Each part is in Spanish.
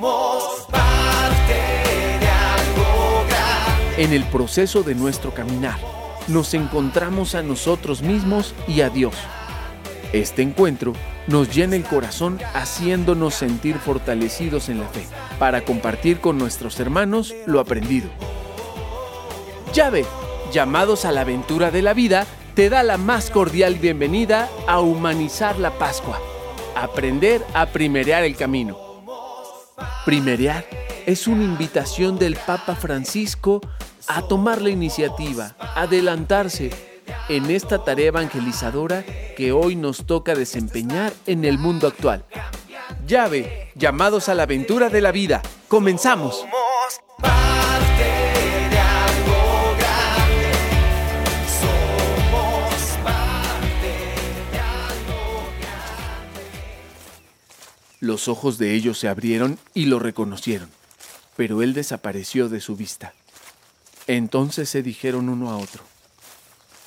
Somos parte de algo grande. En el proceso de nuestro caminar, nos encontramos a nosotros mismos y a Dios. Este encuentro nos llena el corazón haciéndonos sentir fortalecidos en la fe, para compartir con nuestros hermanos lo aprendido. Llave, llamados a la aventura de la vida, te da la más cordial bienvenida a humanizar la Pascua, aprender a primerear el camino. Primerear es una invitación del Papa Francisco a tomar la iniciativa, adelantarse en esta tarea evangelizadora que hoy nos toca desempeñar en el mundo actual. Llave, llamados a la aventura de la vida. Comenzamos. Los ojos de ellos se abrieron y lo reconocieron, pero él desapareció de su vista. Entonces se dijeron uno a otro,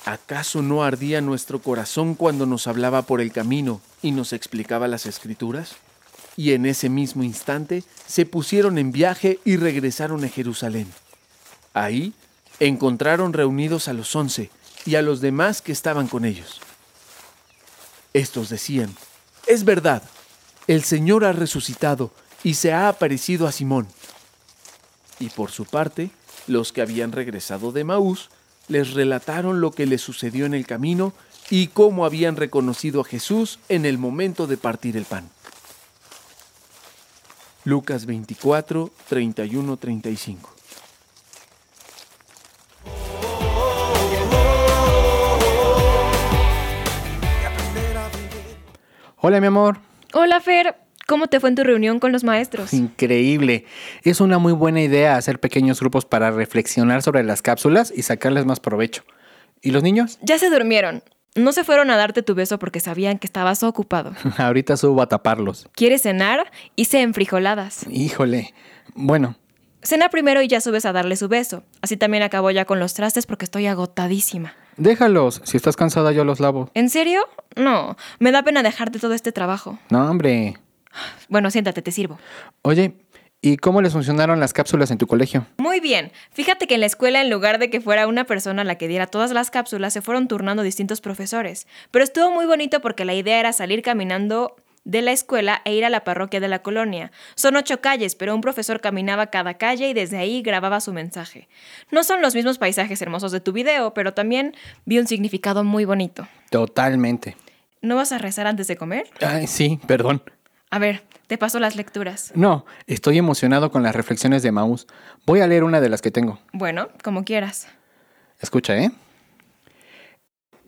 ¿acaso no ardía nuestro corazón cuando nos hablaba por el camino y nos explicaba las escrituras? Y en ese mismo instante se pusieron en viaje y regresaron a Jerusalén. Ahí encontraron reunidos a los once y a los demás que estaban con ellos. Estos decían, es verdad, el Señor ha resucitado y se ha aparecido a Simón. Y por su parte, los que habían regresado de Maús les relataron lo que les sucedió en el camino y cómo habían reconocido a Jesús en el momento de partir el pan. Lucas 24, 31, 35. Hola, mi amor. Hola Fer, ¿cómo te fue en tu reunión con los maestros? Increíble. Es una muy buena idea hacer pequeños grupos para reflexionar sobre las cápsulas y sacarles más provecho. ¿Y los niños? Ya se durmieron. No se fueron a darte tu beso porque sabían que estabas ocupado. Ahorita subo a taparlos. ¿Quieres cenar? Hice enfrijoladas. Híjole. Bueno, Cena primero y ya subes a darle su beso. Así también acabo ya con los trastes porque estoy agotadísima. Déjalos. Si estás cansada, yo los lavo. ¿En serio? No, me da pena dejarte todo este trabajo. No, hombre. Bueno, siéntate, te sirvo. Oye, ¿y cómo les funcionaron las cápsulas en tu colegio? Muy bien. Fíjate que en la escuela, en lugar de que fuera una persona la que diera todas las cápsulas, se fueron turnando distintos profesores. Pero estuvo muy bonito porque la idea era salir caminando de la escuela e ir a la parroquia de la colonia. Son ocho calles, pero un profesor caminaba cada calle y desde ahí grababa su mensaje. No son los mismos paisajes hermosos de tu video, pero también vi un significado muy bonito. Totalmente. ¿No vas a rezar antes de comer? Ay, sí, perdón. A ver, te paso las lecturas. No, estoy emocionado con las reflexiones de Maús. Voy a leer una de las que tengo. Bueno, como quieras. Escucha, ¿eh?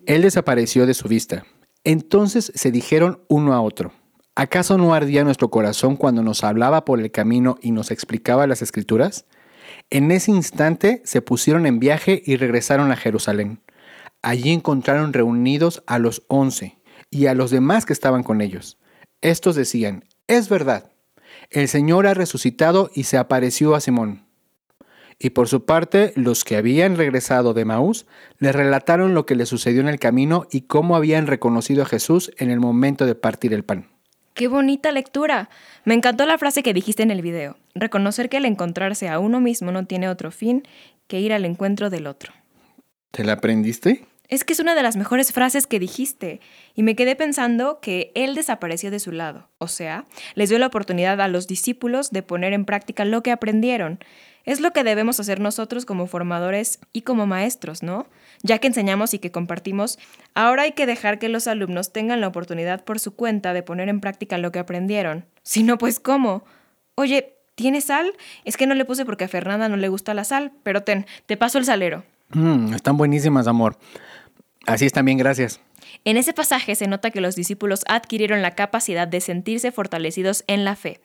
Él desapareció de su vista. Entonces se dijeron uno a otro, ¿acaso no ardía nuestro corazón cuando nos hablaba por el camino y nos explicaba las escrituras? En ese instante se pusieron en viaje y regresaron a Jerusalén. Allí encontraron reunidos a los once y a los demás que estaban con ellos. Estos decían, es verdad, el Señor ha resucitado y se apareció a Simón. Y por su parte, los que habían regresado de Maús le relataron lo que les sucedió en el camino y cómo habían reconocido a Jesús en el momento de partir el pan. ¡Qué bonita lectura! Me encantó la frase que dijiste en el video. Reconocer que el encontrarse a uno mismo no tiene otro fin que ir al encuentro del otro. ¿Te la aprendiste? Es que es una de las mejores frases que dijiste. Y me quedé pensando que Él desapareció de su lado. O sea, les dio la oportunidad a los discípulos de poner en práctica lo que aprendieron. Es lo que debemos hacer nosotros como formadores y como maestros, ¿no? Ya que enseñamos y que compartimos, ahora hay que dejar que los alumnos tengan la oportunidad por su cuenta de poner en práctica lo que aprendieron. Si no, pues ¿cómo? Oye, ¿tienes sal? Es que no le puse porque a Fernanda no le gusta la sal, pero ten, te paso el salero. Mm, están buenísimas, amor. Así están bien, gracias. En ese pasaje se nota que los discípulos adquirieron la capacidad de sentirse fortalecidos en la fe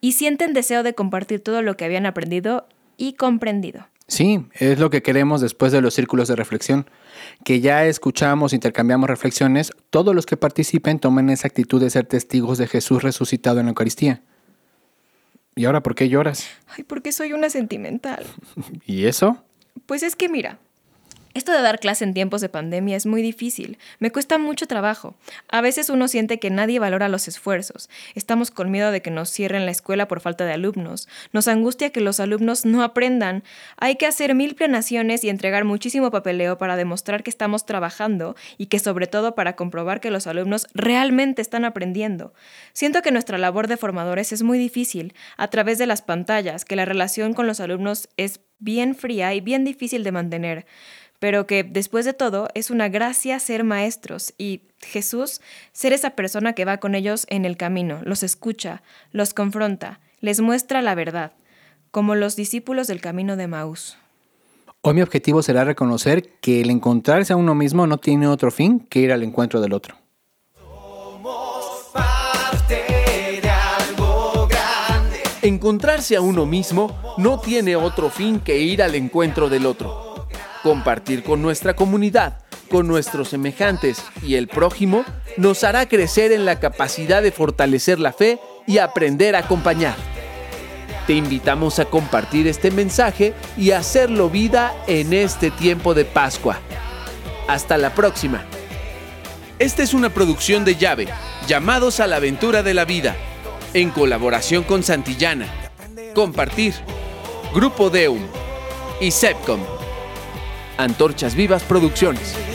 y sienten deseo de compartir todo lo que habían aprendido y comprendido. Sí, es lo que queremos después de los círculos de reflexión, que ya escuchamos, intercambiamos reflexiones, todos los que participen tomen esa actitud de ser testigos de Jesús resucitado en la Eucaristía. ¿Y ahora por qué lloras? Ay, porque soy una sentimental. ¿Y eso? Pues es que mira, Esto de dar clase en tiempos de pandemia es muy difícil, me cuesta mucho trabajo. A veces uno siente que nadie valora los esfuerzos, estamos con miedo de que nos cierren la escuela por falta de alumnos, nos angustia que los alumnos no aprendan, hay que hacer mil planeaciones y entregar muchísimo papeleo para demostrar que estamos trabajando y que sobre todo para comprobar que los alumnos realmente están aprendiendo. Siento que nuestra labor de formadores es muy difícil, a través de las pantallas, que la relación con los alumnos es bien fría y bien difícil de mantener pero que después de todo es una gracia ser maestros y Jesús ser esa persona que va con ellos en el camino, los escucha, los confronta, les muestra la verdad, como los discípulos del camino de Maús. Hoy mi objetivo será reconocer que el encontrarse a uno mismo no tiene otro fin que ir al encuentro del otro. Somos parte de algo grande. Encontrarse a uno mismo no tiene otro fin que ir al encuentro del otro. Compartir con nuestra comunidad, con nuestros semejantes y el prójimo nos hará crecer en la capacidad de fortalecer la fe y aprender a acompañar. Te invitamos a compartir este mensaje y hacerlo vida en este tiempo de Pascua. Hasta la próxima. Esta es una producción de llave, llamados a la aventura de la vida, en colaboración con Santillana. Compartir. Grupo Deum y Sepcom. Antorchas Vivas Producciones.